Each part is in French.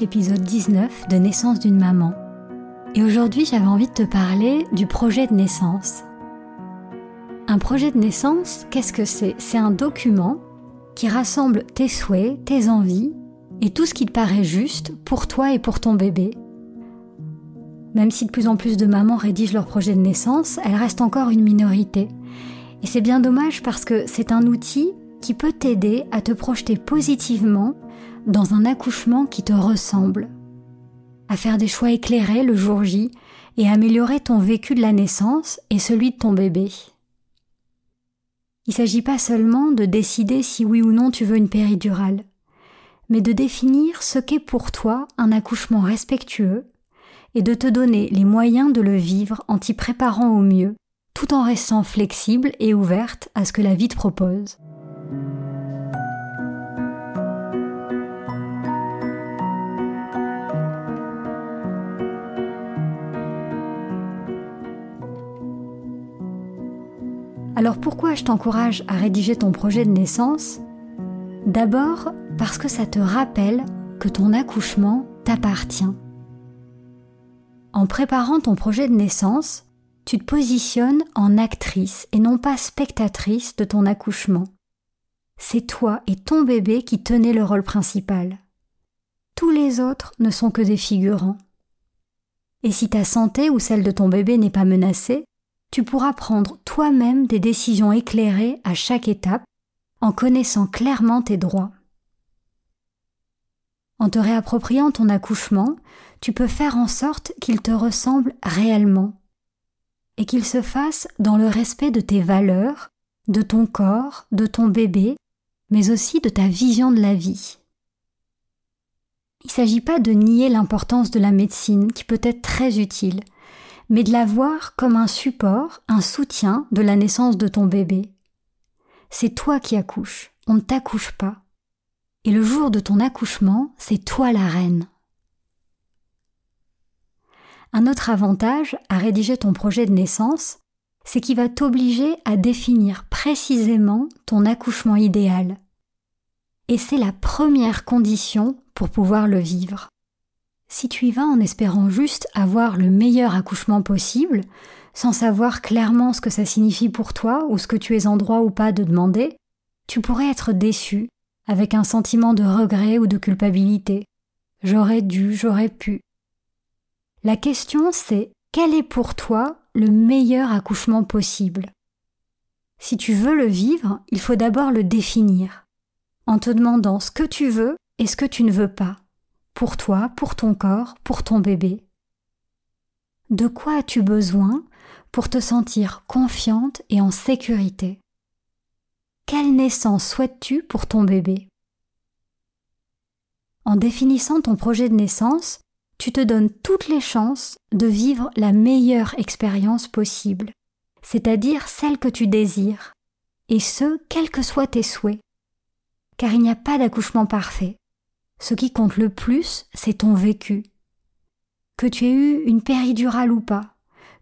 L'épisode 19 de Naissance d'une maman. Et aujourd'hui, j'avais envie de te parler du projet de naissance. Un projet de naissance, qu'est-ce que c'est? C'est un document qui rassemble tes souhaits, tes envies et tout ce qui te paraît juste pour toi et pour ton bébé. Même si de plus en plus de mamans rédigent leur projet de naissance, elle reste encore une minorité. Et c'est bien dommage parce que c'est un outil qui peut t'aider à te projeter positivement dans un accouchement qui te ressemble, à faire des choix éclairés le jour J et améliorer ton vécu de la naissance et celui de ton bébé. Il ne s'agit pas seulement de décider si oui ou non tu veux une péridurale, mais de définir ce qu'est pour toi un accouchement respectueux et de te donner les moyens de le vivre en t'y préparant au mieux, tout en restant flexible et ouverte à ce que la vie te propose. Alors pourquoi je t'encourage à rédiger ton projet de naissance? D'abord parce que ça te rappelle que ton accouchement t'appartient. En préparant ton projet de naissance, tu te positionnes en actrice et non pas spectatrice de ton accouchement. C'est toi et ton bébé qui tenez le rôle principal. Tous les autres ne sont que des figurants. Et si ta santé ou celle de ton bébé n'est pas menacée, tu pourras prendre toi-même des décisions éclairées à chaque étape en connaissant clairement tes droits. En te réappropriant ton accouchement, tu peux faire en sorte qu'il te ressemble réellement et qu'il se fasse dans le respect de tes valeurs, de ton corps, de ton bébé, mais aussi de ta vision de la vie. Il ne s'agit pas de nier l'importance de la médecine qui peut être très utile, mais de la voir comme un support, un soutien de la naissance de ton bébé. C'est toi qui accouches, on ne t'accouche pas. Et le jour de ton accouchement, c'est toi la reine. Un autre avantage à rédiger ton projet de naissance, c'est qu'il va t'obliger à définir précisément ton accouchement idéal. Et c'est la première condition pour pouvoir le vivre. Si tu y vas en espérant juste avoir le meilleur accouchement possible, sans savoir clairement ce que ça signifie pour toi ou ce que tu es en droit ou pas de demander, tu pourrais être déçu, avec un sentiment de regret ou de culpabilité. J'aurais dû, j'aurais pu. La question c'est quel est pour toi le meilleur accouchement possible? Si tu veux le vivre, il faut d'abord le définir, en te demandant ce que tu veux et ce que tu ne veux pas pour toi, pour ton corps, pour ton bébé. De quoi as-tu besoin pour te sentir confiante et en sécurité? Quelle naissance souhaites-tu pour ton bébé? En définissant ton projet de naissance, tu te donnes toutes les chances de vivre la meilleure expérience possible, c'est-à-dire celle que tu désires, et ce, quels que soient tes souhaits. Car il n'y a pas d'accouchement parfait. Ce qui compte le plus, c'est ton vécu. Que tu aies eu une péridurale ou pas,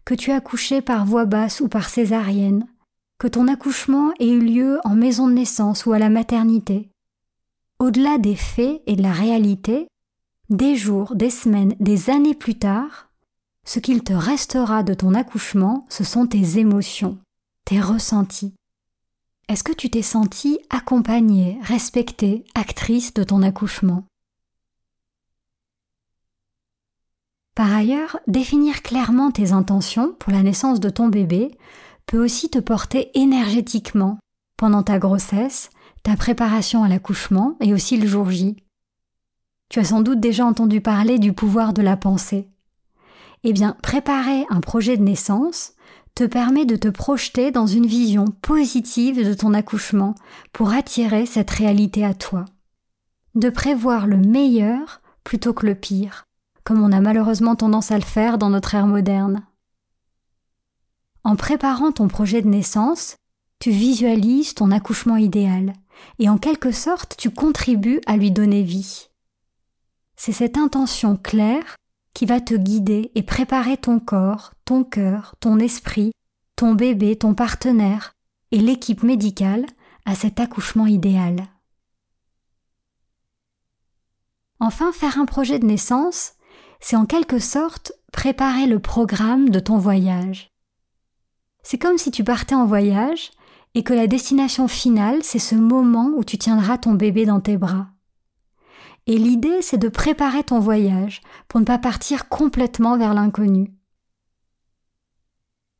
que tu aies accouché par voie basse ou par césarienne, que ton accouchement ait eu lieu en maison de naissance ou à la maternité. Au-delà des faits et de la réalité, des jours, des semaines, des années plus tard, ce qu'il te restera de ton accouchement, ce sont tes émotions, tes ressentis. Est-ce que tu t'es sentie accompagnée, respectée, actrice de ton accouchement? Par ailleurs, définir clairement tes intentions pour la naissance de ton bébé peut aussi te porter énergétiquement pendant ta grossesse, ta préparation à l'accouchement et aussi le jour J. Tu as sans doute déjà entendu parler du pouvoir de la pensée. Eh bien, préparer un projet de naissance te permet de te projeter dans une vision positive de ton accouchement pour attirer cette réalité à toi. De prévoir le meilleur plutôt que le pire, comme on a malheureusement tendance à le faire dans notre ère moderne. En préparant ton projet de naissance, tu visualises ton accouchement idéal et en quelque sorte tu contribues à lui donner vie. C'est cette intention claire qui va te guider et préparer ton corps, ton cœur, ton esprit, ton bébé, ton partenaire et l'équipe médicale à cet accouchement idéal. Enfin, faire un projet de naissance, c'est en quelque sorte préparer le programme de ton voyage. C'est comme si tu partais en voyage et que la destination finale, c'est ce moment où tu tiendras ton bébé dans tes bras. Et l'idée, c'est de préparer ton voyage pour ne pas partir complètement vers l'inconnu.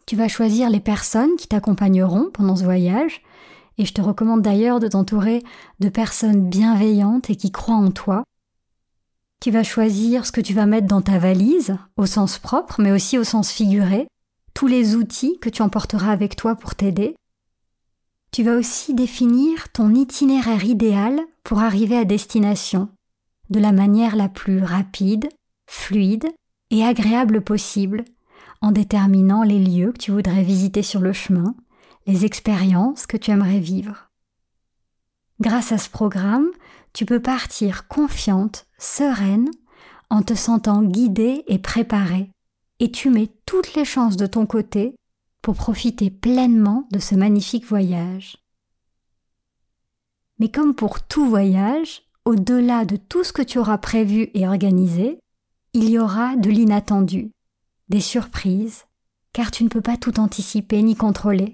Tu vas choisir les personnes qui t'accompagneront pendant ce voyage, et je te recommande d'ailleurs de t'entourer de personnes bienveillantes et qui croient en toi. Tu vas choisir ce que tu vas mettre dans ta valise, au sens propre, mais aussi au sens figuré, tous les outils que tu emporteras avec toi pour t'aider. Tu vas aussi définir ton itinéraire idéal pour arriver à destination, de la manière la plus rapide, fluide et agréable possible, en déterminant les lieux que tu voudrais visiter sur le chemin, les expériences que tu aimerais vivre. Grâce à ce programme, tu peux partir confiante, sereine, en te sentant guidée et préparée et tu mets toutes les chances de ton côté pour profiter pleinement de ce magnifique voyage. Mais comme pour tout voyage, au-delà de tout ce que tu auras prévu et organisé, il y aura de l'inattendu, des surprises, car tu ne peux pas tout anticiper ni contrôler.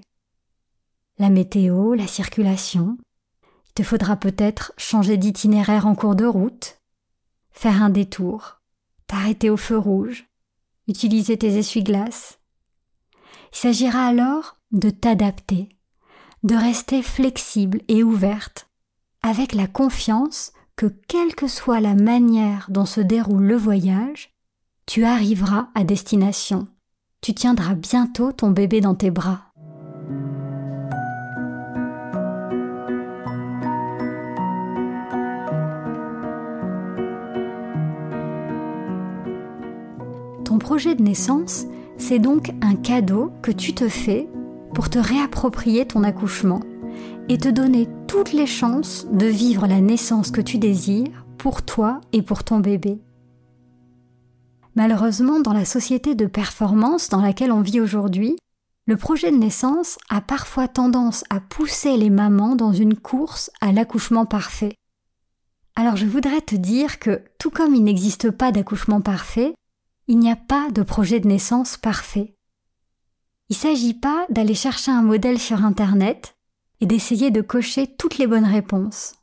La météo, la circulation, il te faudra peut-être changer d'itinéraire en cours de route, faire un détour, t'arrêter au feu rouge, utiliser tes essuie-glaces. Il s'agira alors de t'adapter, de rester flexible et ouverte, avec la confiance que quelle que soit la manière dont se déroule le voyage, tu arriveras à destination. Tu tiendras bientôt ton bébé dans tes bras. Projet de naissance, c'est donc un cadeau que tu te fais pour te réapproprier ton accouchement et te donner toutes les chances de vivre la naissance que tu désires pour toi et pour ton bébé. Malheureusement, dans la société de performance dans laquelle on vit aujourd'hui, le projet de naissance a parfois tendance à pousser les mamans dans une course à l'accouchement parfait. Alors je voudrais te dire que tout comme il n'existe pas d'accouchement parfait, il n'y a pas de projet de naissance parfait. Il ne s'agit pas d'aller chercher un modèle sur Internet et d'essayer de cocher toutes les bonnes réponses.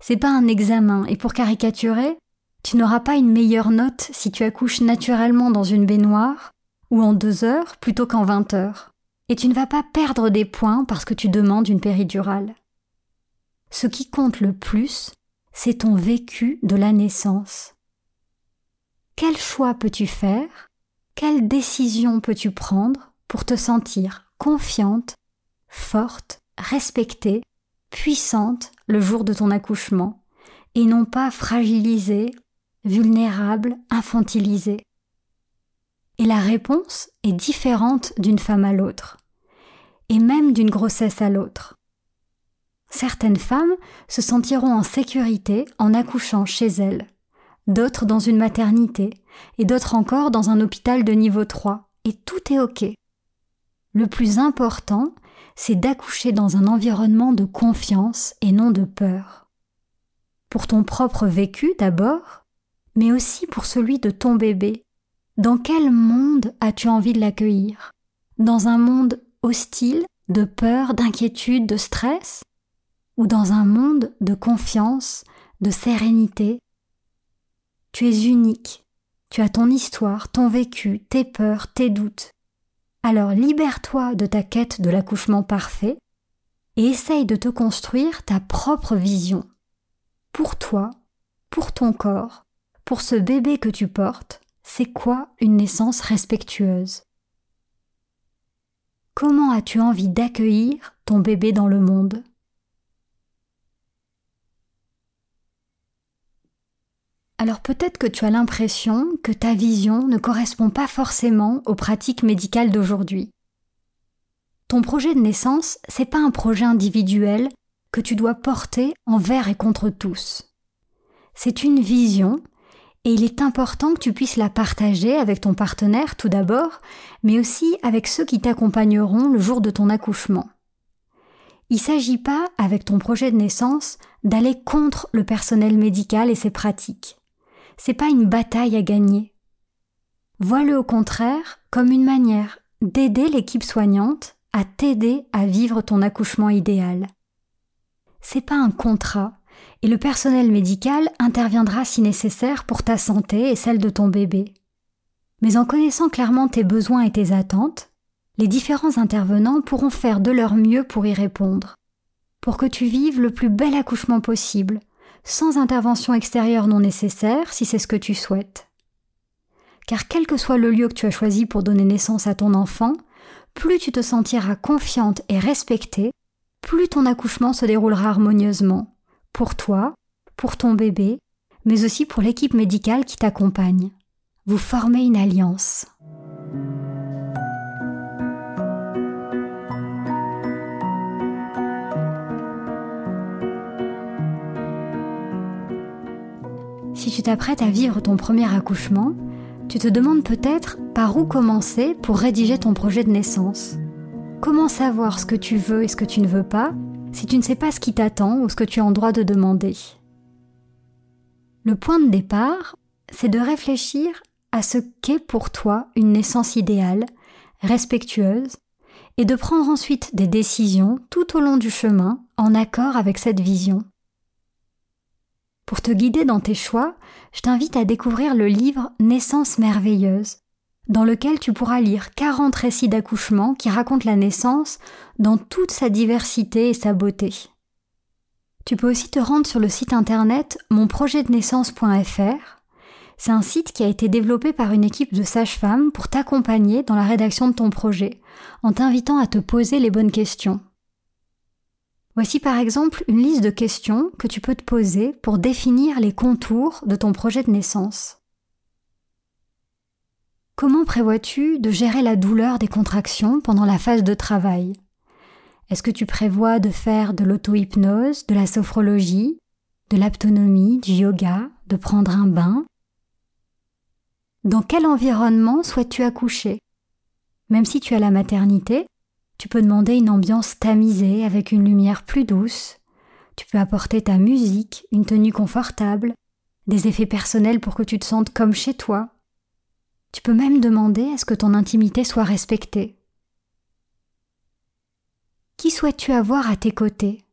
C'est pas un examen et pour caricaturer, tu n'auras pas une meilleure note si tu accouches naturellement dans une baignoire ou en deux heures plutôt qu'en vingt heures. Et tu ne vas pas perdre des points parce que tu demandes une péridurale. Ce qui compte le plus, c'est ton vécu de la naissance. Quel choix peux-tu faire? Quelle décision peux-tu prendre pour te sentir confiante, forte, respectée, puissante le jour de ton accouchement, et non pas fragilisée, vulnérable, infantilisée? Et la réponse est différente d'une femme à l'autre. et même d'une grossesse à l'autre. Certaines femmes se sentiront en sécurité en accouchant chez elles, d'autres dans une maternité, et d'autres encore dans un hôpital de niveau 3, et tout est OK. Le plus important, c'est d'accoucher dans un environnement de confiance et non de peur. Pour ton propre vécu d'abord, mais aussi pour celui de ton bébé. Dans quel monde as-tu envie de l'accueillir? Dans un monde hostile, de peur, d'inquiétude, de stress? Ou dans un monde de confiance, de sérénité? Tu es unique, tu as ton histoire, ton vécu, tes peurs, tes doutes. Alors libère-toi de ta quête de l'accouchement parfait et essaye de te construire ta propre vision. Pour toi, pour ton corps, pour ce bébé que tu portes, c'est quoi une naissance respectueuse? Comment as-tu envie d'accueillir ton bébé dans le monde? Alors peut-être que tu as l'impression que ta vision ne correspond pas forcément aux pratiques médicales d'aujourd'hui. Ton projet de naissance, c'est pas un projet individuel que tu dois porter envers et contre tous. C'est une vision et il est important que tu puisses la partager avec ton partenaire tout d'abord, mais aussi avec ceux qui t'accompagneront le jour de ton accouchement. Il ne s'agit pas, avec ton projet de naissance, d'aller contre le personnel médical et ses pratiques. C'est pas une bataille à gagner. Vois-le au contraire comme une manière d'aider l'équipe soignante à t'aider à vivre ton accouchement idéal. C'est pas un contrat, et le personnel médical interviendra si nécessaire pour ta santé et celle de ton bébé. Mais en connaissant clairement tes besoins et tes attentes, les différents intervenants pourront faire de leur mieux pour y répondre, pour que tu vives le plus bel accouchement possible, sans intervention extérieure non nécessaire si c'est ce que tu souhaites. Car quel que soit le lieu que tu as choisi pour donner naissance à ton enfant, plus tu te sentiras confiante et respectée, plus ton accouchement se déroulera harmonieusement, pour toi, pour ton bébé, mais aussi pour l'équipe médicale qui t'accompagne. Vous formez une alliance. Si tu t'apprêtes à vivre ton premier accouchement, tu te demandes peut-être par où commencer pour rédiger ton projet de naissance. Comment savoir ce que tu veux et ce que tu ne veux pas si tu ne sais pas ce qui t'attend ou ce que tu as en droit de demander? Le point de départ, c'est de réfléchir à ce qu'est pour toi une naissance idéale, respectueuse, et de prendre ensuite des décisions tout au long du chemin en accord avec cette vision. Pour te guider dans tes choix, je t'invite à découvrir le livre Naissance merveilleuse dans lequel tu pourras lire 40 récits d'accouchement qui racontent la naissance dans toute sa diversité et sa beauté. Tu peux aussi te rendre sur le site internet monprojetdenaissance.fr. C'est un site qui a été développé par une équipe de sages-femmes pour t'accompagner dans la rédaction de ton projet, en t'invitant à te poser les bonnes questions. Voici par exemple une liste de questions que tu peux te poser pour définir les contours de ton projet de naissance. Comment prévois-tu de gérer la douleur des contractions pendant la phase de travail? Est-ce que tu prévois de faire de l'auto-hypnose, de la sophrologie, de l'aptonomie, du yoga, de prendre un bain? Dans quel environnement souhaites-tu accoucher? Même si tu as la maternité, tu peux demander une ambiance tamisée avec une lumière plus douce. Tu peux apporter ta musique, une tenue confortable, des effets personnels pour que tu te sentes comme chez toi. Tu peux même demander à ce que ton intimité soit respectée. Qui souhaites-tu avoir à tes côtés?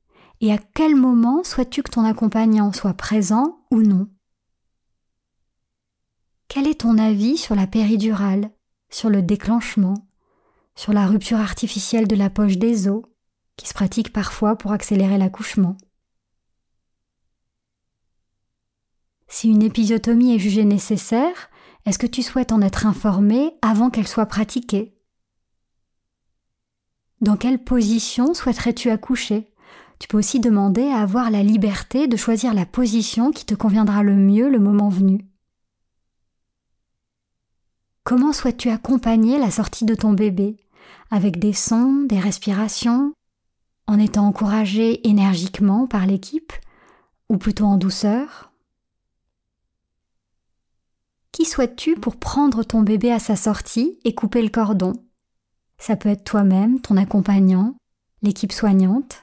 Et à quel moment souhaites-tu que ton accompagnant soit présent ou non? Quel est ton avis sur la péridurale, sur le déclenchement, sur la rupture artificielle de la poche des os, qui se pratique parfois pour accélérer l'accouchement. Si une épisiotomie est jugée nécessaire, est-ce que tu souhaites en être informé avant qu'elle soit pratiquée? Dans quelle position souhaiterais-tu accoucher? Tu peux aussi demander à avoir la liberté de choisir la position qui te conviendra le mieux le moment venu. Comment souhaites-tu accompagner la sortie de ton bébé? Avec des sons, des respirations, en étant encouragé énergiquement par l'équipe, ou plutôt en douceur. Qui souhaites-tu pour prendre ton bébé à sa sortie et couper le cordon? Ça peut être toi-même, ton accompagnant, l'équipe soignante.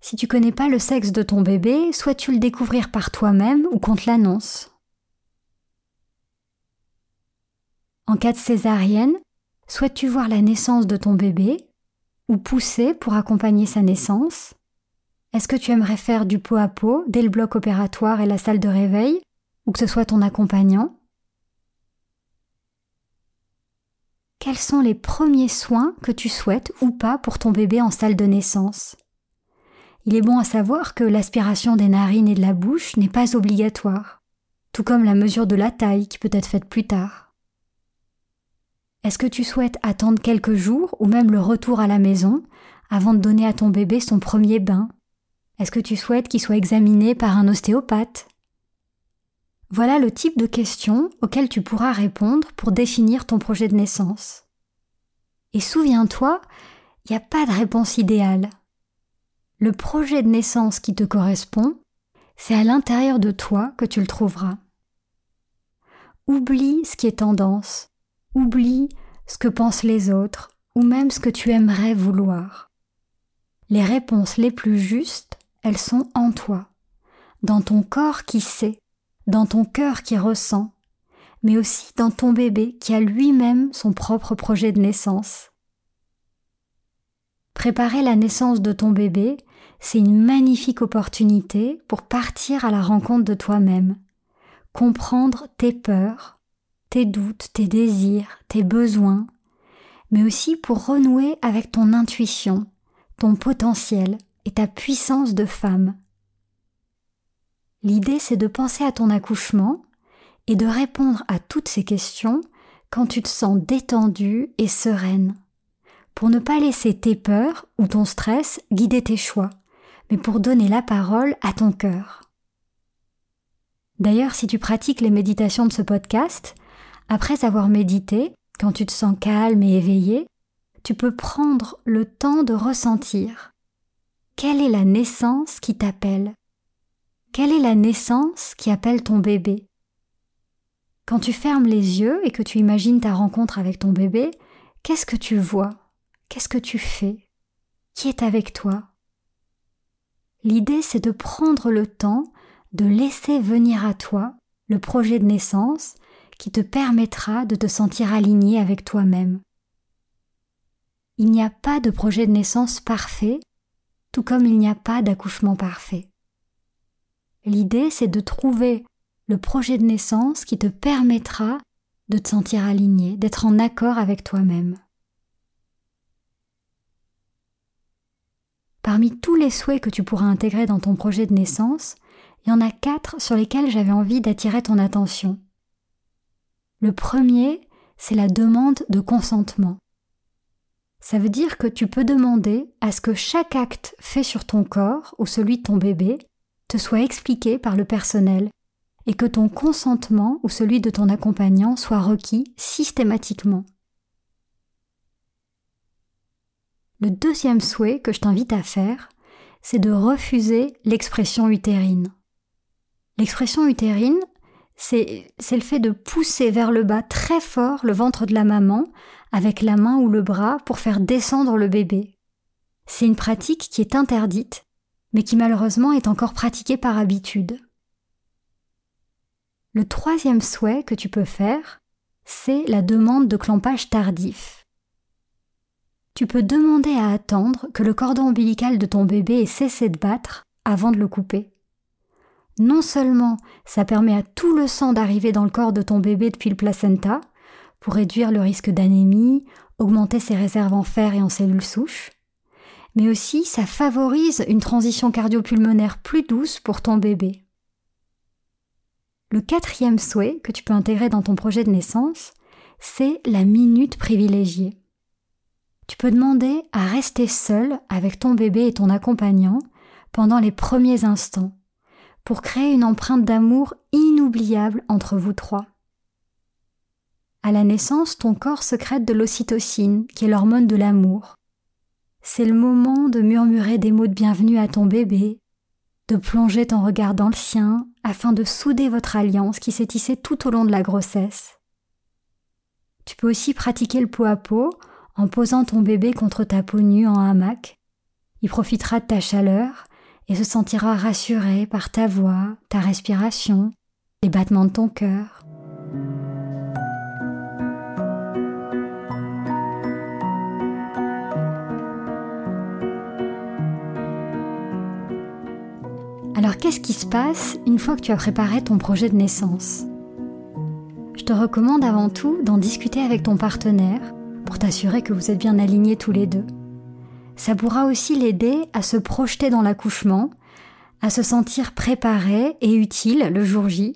Si tu connais pas le sexe de ton bébé, souhaites-tu le découvrir par toi-même ou qu'on te l'annonce? En cas de césarienne, souhaites-tu voir la naissance de ton bébé ou pousser pour accompagner sa naissance? Est-ce que tu aimerais faire du pot à pot dès le bloc opératoire et la salle de réveil ou que ce soit ton accompagnant? Quels sont les premiers soins que tu souhaites ou pas pour ton bébé en salle de naissance? Il est bon à savoir que l'aspiration des narines et de la bouche n'est pas obligatoire, tout comme la mesure de la taille qui peut être faite plus tard. Est-ce que tu souhaites attendre quelques jours ou même le retour à la maison avant de donner à ton bébé son premier bain? Est-ce que tu souhaites qu'il soit examiné par un ostéopathe? Voilà le type de questions auxquelles tu pourras répondre pour définir ton projet de naissance. Et souviens-toi, il n'y a pas de réponse idéale. Le projet de naissance qui te correspond, c'est à l'intérieur de toi que tu le trouveras. Oublie ce qui est tendance, Oublie ce que pensent les autres ou même ce que tu aimerais vouloir. Les réponses les plus justes, elles sont en toi, dans ton corps qui sait, dans ton cœur qui ressent, mais aussi dans ton bébé qui a lui-même son propre projet de naissance. Préparer la naissance de ton bébé, c'est une magnifique opportunité pour partir à la rencontre de toi-même, comprendre tes peurs, tes doutes, tes désirs, tes besoins, mais aussi pour renouer avec ton intuition, ton potentiel et ta puissance de femme. L'idée c'est de penser à ton accouchement et de répondre à toutes ces questions quand tu te sens détendue et sereine, pour ne pas laisser tes peurs ou ton stress guider tes choix, mais pour donner la parole à ton cœur. D'ailleurs, si tu pratiques les méditations de ce podcast, après avoir médité, quand tu te sens calme et éveillé, tu peux prendre le temps de ressentir. Quelle est la naissance qui t'appelle? Quelle est la naissance qui appelle ton bébé? Quand tu fermes les yeux et que tu imagines ta rencontre avec ton bébé, qu'est-ce que tu vois? Qu'est-ce que tu fais? Qui est avec toi? L'idée, c'est de prendre le temps de laisser venir à toi le projet de naissance qui te permettra de te sentir aligné avec toi-même. Il n'y a pas de projet de naissance parfait, tout comme il n'y a pas d'accouchement parfait. L'idée, c'est de trouver le projet de naissance qui te permettra de te sentir aligné, d'être en accord avec toi-même. Parmi tous les souhaits que tu pourras intégrer dans ton projet de naissance, il y en a quatre sur lesquels j'avais envie d'attirer ton attention. Le premier, c'est la demande de consentement. Ça veut dire que tu peux demander à ce que chaque acte fait sur ton corps ou celui de ton bébé te soit expliqué par le personnel et que ton consentement ou celui de ton accompagnant soit requis systématiquement. Le deuxième souhait que je t'invite à faire, c'est de refuser l'expression utérine. L'expression utérine, c'est le fait de pousser vers le bas très fort le ventre de la maman avec la main ou le bras pour faire descendre le bébé. C'est une pratique qui est interdite, mais qui malheureusement est encore pratiquée par habitude. Le troisième souhait que tu peux faire, c'est la demande de clampage tardif. Tu peux demander à attendre que le cordon ombilical de ton bébé ait cessé de battre avant de le couper non seulement ça permet à tout le sang d'arriver dans le corps de ton bébé depuis le placenta, pour réduire le risque d'anémie, augmenter ses réserves en fer et en cellules souches, mais aussi ça favorise une transition cardio-pulmonaire plus douce pour ton bébé. Le quatrième souhait que tu peux intégrer dans ton projet de naissance, c'est la minute privilégiée. Tu peux demander à rester seul avec ton bébé et ton accompagnant pendant les premiers instants pour créer une empreinte d'amour inoubliable entre vous trois. À la naissance, ton corps secrète de l'ocytocine, qui est l'hormone de l'amour. C'est le moment de murmurer des mots de bienvenue à ton bébé, de plonger ton regard dans le sien afin de souder votre alliance qui s'est tissée tout au long de la grossesse. Tu peux aussi pratiquer le pot à pot en posant ton bébé contre ta peau nue en hamac. Il profitera de ta chaleur et se sentira rassuré par ta voix, ta respiration, les battements de ton cœur. Alors qu'est-ce qui se passe une fois que tu as préparé ton projet de naissance? Je te recommande avant tout d'en discuter avec ton partenaire pour t'assurer que vous êtes bien alignés tous les deux. Ça pourra aussi l'aider à se projeter dans l'accouchement, à se sentir préparé et utile le jour J,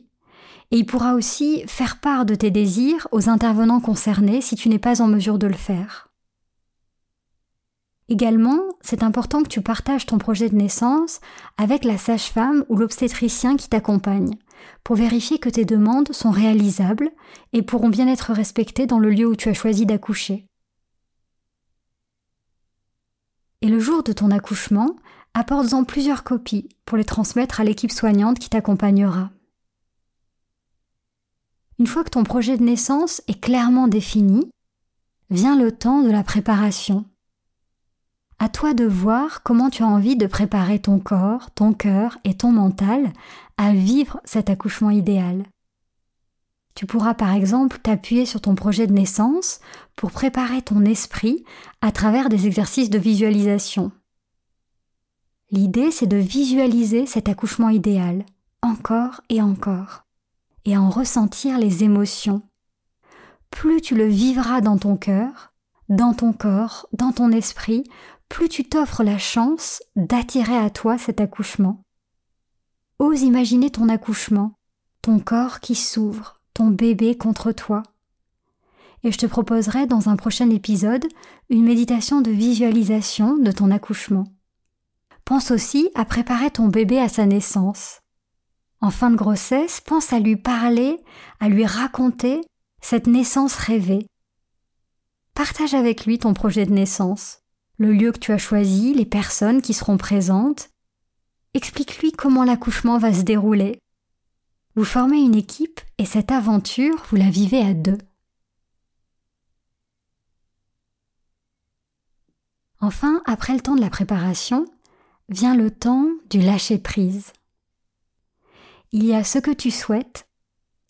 et il pourra aussi faire part de tes désirs aux intervenants concernés si tu n'es pas en mesure de le faire. Également, c'est important que tu partages ton projet de naissance avec la sage-femme ou l'obstétricien qui t'accompagne, pour vérifier que tes demandes sont réalisables et pourront bien être respectées dans le lieu où tu as choisi d'accoucher. Et le jour de ton accouchement, apporte-en plusieurs copies pour les transmettre à l'équipe soignante qui t'accompagnera. Une fois que ton projet de naissance est clairement défini, vient le temps de la préparation à toi de voir comment tu as envie de préparer ton corps, ton cœur et ton mental à vivre cet accouchement idéal. Tu pourras par exemple t'appuyer sur ton projet de naissance pour préparer ton esprit à travers des exercices de visualisation. L'idée, c'est de visualiser cet accouchement idéal, encore et encore, et en ressentir les émotions. Plus tu le vivras dans ton cœur, dans ton corps, dans ton esprit, plus tu t'offres la chance d'attirer à toi cet accouchement. Ose imaginer ton accouchement, ton corps qui s'ouvre, bébé contre toi. Et je te proposerai dans un prochain épisode une méditation de visualisation de ton accouchement. Pense aussi à préparer ton bébé à sa naissance. En fin de grossesse, pense à lui parler, à lui raconter cette naissance rêvée. Partage avec lui ton projet de naissance le lieu que tu as choisi, les personnes qui seront présentes. Explique-lui comment l'accouchement va se dérouler. Vous formez une équipe et cette aventure, vous la vivez à deux. Enfin, après le temps de la préparation, vient le temps du lâcher-prise. Il y a ce que tu souhaites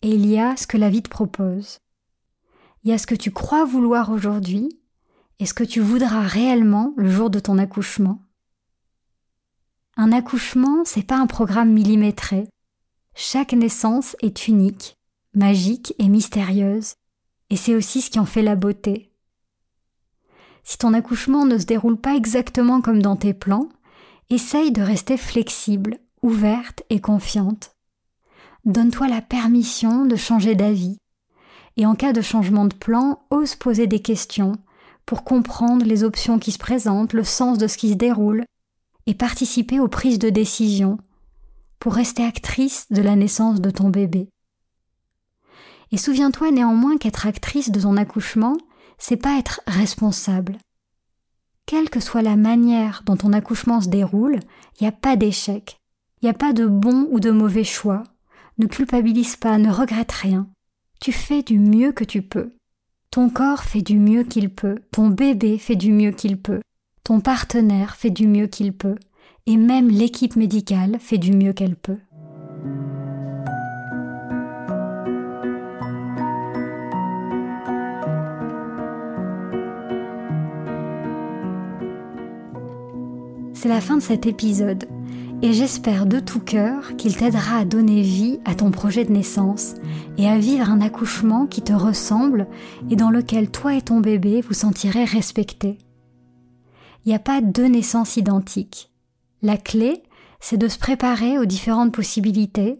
et il y a ce que la vie te propose. Il y a ce que tu crois vouloir aujourd'hui est ce que tu voudras réellement le jour de ton accouchement. Un accouchement, c'est pas un programme millimétré. Chaque naissance est unique, magique et mystérieuse, et c'est aussi ce qui en fait la beauté. Si ton accouchement ne se déroule pas exactement comme dans tes plans, essaye de rester flexible, ouverte et confiante. Donne-toi la permission de changer d'avis. Et en cas de changement de plan, ose poser des questions pour comprendre les options qui se présentent, le sens de ce qui se déroule, et participer aux prises de décision, pour rester actrice de la naissance de ton bébé. Et souviens-toi néanmoins qu'être actrice de ton accouchement, c'est pas être responsable. Quelle que soit la manière dont ton accouchement se déroule, il n'y a pas d'échec. Il n'y a pas de bon ou de mauvais choix. Ne culpabilise pas, ne regrette rien. Tu fais du mieux que tu peux. Ton corps fait du mieux qu'il peut, ton bébé fait du mieux qu'il peut, ton partenaire fait du mieux qu'il peut, et même l'équipe médicale fait du mieux qu'elle peut. C'est la fin de cet épisode et j'espère de tout cœur qu'il t'aidera à donner vie à ton projet de naissance et à vivre un accouchement qui te ressemble et dans lequel toi et ton bébé vous sentirez respectés. Il n'y a pas deux naissances identiques. La clé, c'est de se préparer aux différentes possibilités,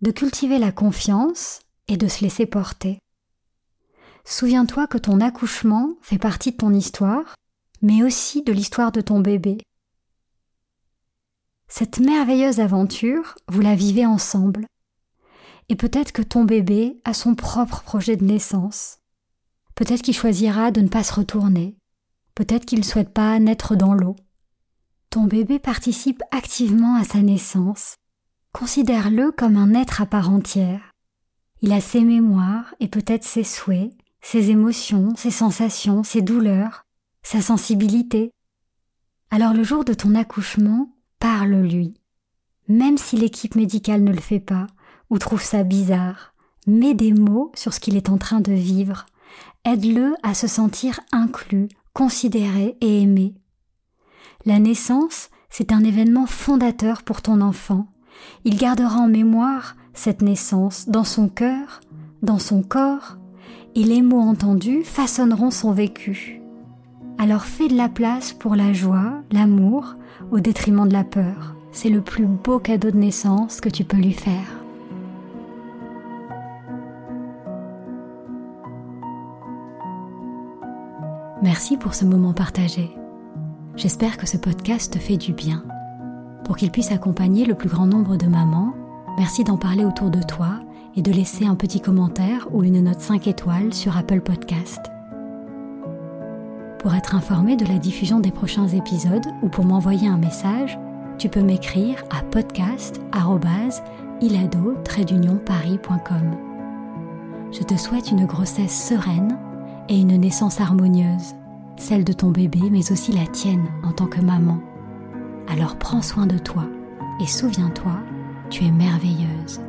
de cultiver la confiance et de se laisser porter. Souviens-toi que ton accouchement fait partie de ton histoire, mais aussi de l'histoire de ton bébé. Cette merveilleuse aventure, vous la vivez ensemble. Et peut-être que ton bébé a son propre projet de naissance. Peut-être qu'il choisira de ne pas se retourner. Peut-être qu'il ne souhaite pas naître dans l'eau. Ton bébé participe activement à sa naissance. Considère-le comme un être à part entière. Il a ses mémoires et peut-être ses souhaits, ses émotions, ses sensations, ses douleurs, sa sensibilité. Alors le jour de ton accouchement, parle-lui. Même si l'équipe médicale ne le fait pas ou trouve ça bizarre, mets des mots sur ce qu'il est en train de vivre. Aide-le à se sentir inclus, considéré et aimé. La naissance, c'est un événement fondateur pour ton enfant. Il gardera en mémoire cette naissance dans son cœur, dans son corps, et les mots entendus façonneront son vécu. Alors fais de la place pour la joie, l'amour, au détriment de la peur. C'est le plus beau cadeau de naissance que tu peux lui faire. Merci pour ce moment partagé. J'espère que ce podcast te fait du bien. Pour qu'il puisse accompagner le plus grand nombre de mamans, merci d'en parler autour de toi et de laisser un petit commentaire ou une note 5 étoiles sur Apple Podcast. Pour être informé de la diffusion des prochains épisodes ou pour m'envoyer un message, tu peux m'écrire à podcast@ilado-paris.com. Je te souhaite une grossesse sereine et une naissance harmonieuse, celle de ton bébé mais aussi la tienne en tant que maman. Alors prends soin de toi et souviens-toi, tu es merveilleuse.